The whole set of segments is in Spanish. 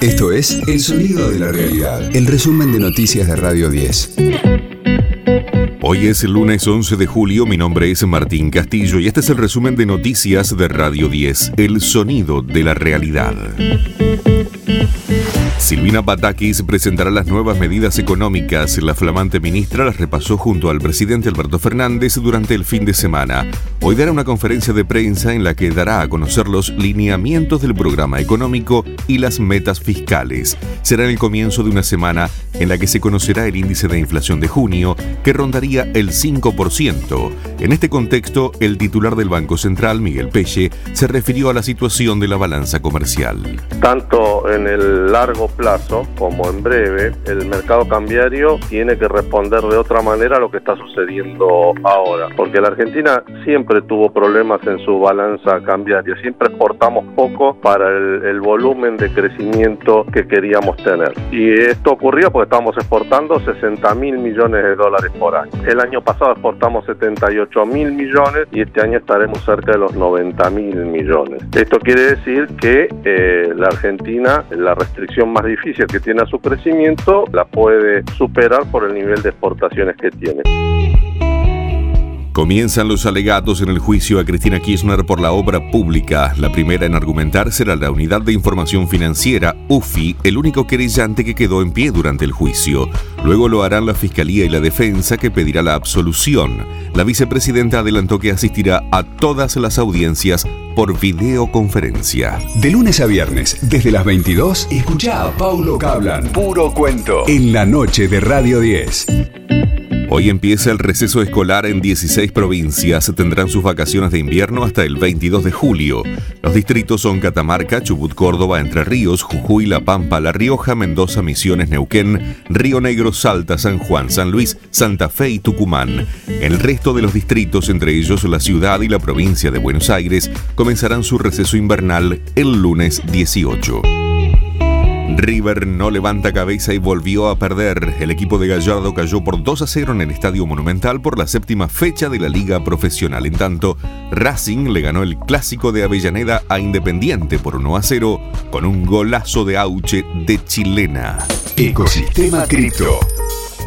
Esto es El Sonido de la Realidad, el resumen de noticias de Radio 10. Hoy es el lunes 11 de julio, mi nombre es Martín Castillo y este es el resumen de noticias de Radio 10, El Sonido de la Realidad. Silvina Batakis presentará las nuevas medidas económicas. La flamante ministra las repasó junto al presidente Alberto Fernández durante el fin de semana. Hoy dará una conferencia de prensa en la que dará a conocer los lineamientos del programa económico y las metas fiscales. Será el comienzo de una semana en la que se conocerá el índice de inflación de junio, que rondaría el 5%. En este contexto, el titular del Banco Central, Miguel Pelle, se refirió a la situación de la balanza comercial. Tanto en el largo plazo como en breve, el mercado cambiario tiene que responder de otra manera a lo que está sucediendo ahora. Porque la Argentina siempre tuvo problemas en su balanza cambiaria, siempre exportamos poco para el, el volumen de crecimiento que queríamos tener. Y esto ocurrió porque estamos exportando 60 mil millones de dólares por año. El año pasado exportamos 78 mil millones y este año estaremos cerca de los 90 mil millones. Esto quiere decir que eh, la Argentina, la restricción más difícil que tiene a su crecimiento, la puede superar por el nivel de exportaciones que tiene. Comienzan los alegatos en el juicio a Cristina Kirchner por la obra pública. La primera en argumentar será la Unidad de Información Financiera, UFI, el único querellante que quedó en pie durante el juicio. Luego lo harán la Fiscalía y la Defensa, que pedirá la absolución. La vicepresidenta adelantó que asistirá a todas las audiencias por videoconferencia. De lunes a viernes, desde las 22, escucha a Paulo Cablan. Puro cuento. En la noche de Radio 10. Hoy empieza el receso escolar en 16 provincias. Tendrán sus vacaciones de invierno hasta el 22 de julio. Los distritos son Catamarca, Chubut, Córdoba, Entre Ríos, Jujuy, La Pampa, La Rioja, Mendoza, Misiones, Neuquén, Río Negro, Salta, San Juan, San Luis, Santa Fe y Tucumán. El resto de los distritos, entre ellos la ciudad y la provincia de Buenos Aires, comenzarán su receso invernal el lunes 18. River no levanta cabeza y volvió a perder. El equipo de Gallardo cayó por 2 a 0 en el Estadio Monumental por la séptima fecha de la Liga Profesional. En tanto, Racing le ganó el clásico de Avellaneda a Independiente por 1 a 0 con un golazo de Auche de chilena. Ecosistema Cripto.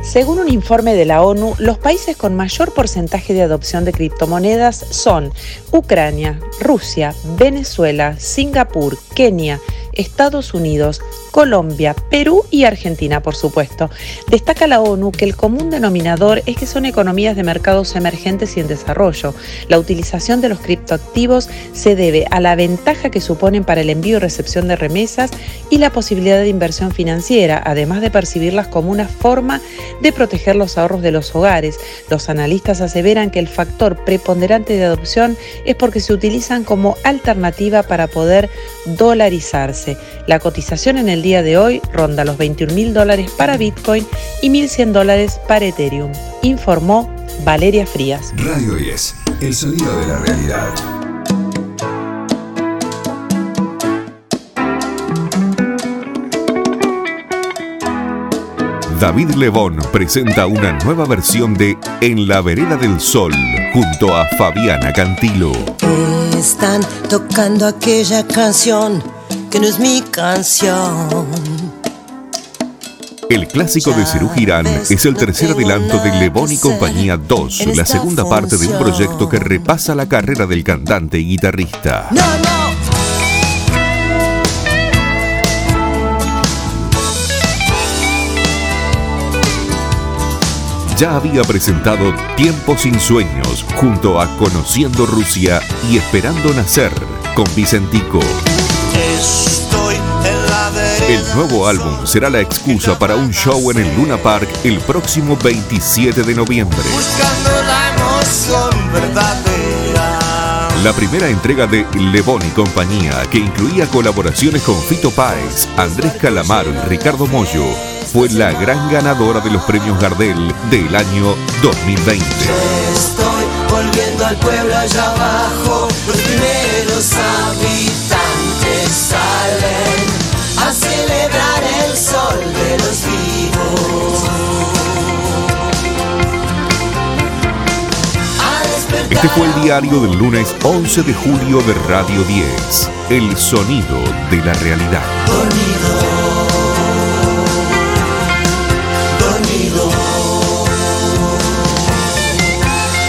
Según un informe de la ONU, los países con mayor porcentaje de adopción de criptomonedas son Ucrania, Rusia, Venezuela, Singapur, Kenia, Estados Unidos, Colombia, Perú y Argentina, por supuesto. Destaca la ONU que el común denominador es que son economías de mercados emergentes y en desarrollo. La utilización de los criptoactivos se debe a la ventaja que suponen para el envío y recepción de remesas y la posibilidad de inversión financiera, además de percibirlas como una forma de proteger los ahorros de los hogares. Los analistas aseveran que el factor preponderante de adopción es porque se utilizan como alternativa para poder dolarizarse. La cotización en el día de hoy ronda los 21 mil dólares para Bitcoin y 1.100 dólares para Ethereum, informó Valeria Frías. Radio 10, el sonido de la realidad. David Lebón presenta una nueva versión de En la vereda del sol junto a Fabiana Cantilo. Están tocando aquella canción que no es mi canción. El clásico de Cerú Girán es el tercer adelanto de Lebón y Compañía 2, la segunda parte de un proyecto que repasa la carrera del cantante y guitarrista. No, no. ya había presentado Tiempo sin sueños junto a Conociendo Rusia y Esperando Nacer con Vicentico. Estoy en la vereda El nuevo álbum será la excusa para un show en el Luna Park el próximo 27 de noviembre. buscando la emoción verdadera. La primera entrega de Lebón y compañía, que incluía colaboraciones con Fito Páez, Andrés Calamaro y Ricardo Mollo, fue la gran ganadora de los premios Gardel del año 2020. Estoy volviendo al pueblo allá abajo. Los Este fue el diario del lunes 11 de julio de Radio 10, El Sonido de la Realidad. Dormido. Dormido.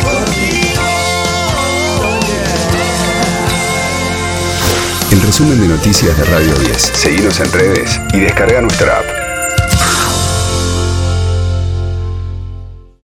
Dormido. El resumen de noticias de Radio 10. Seguimos en redes y descarga nuestra app.